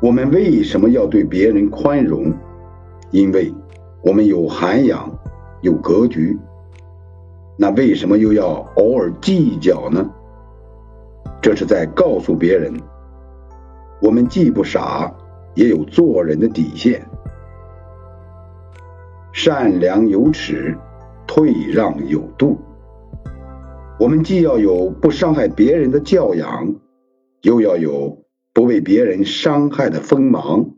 我们为什么要对别人宽容？因为我们有涵养，有格局。那为什么又要偶尔计较呢？这是在告诉别人，我们既不傻，也有做人的底线。善良有尺，退让有度。我们既要有不伤害别人的教养，又要有不被别人伤害的锋芒。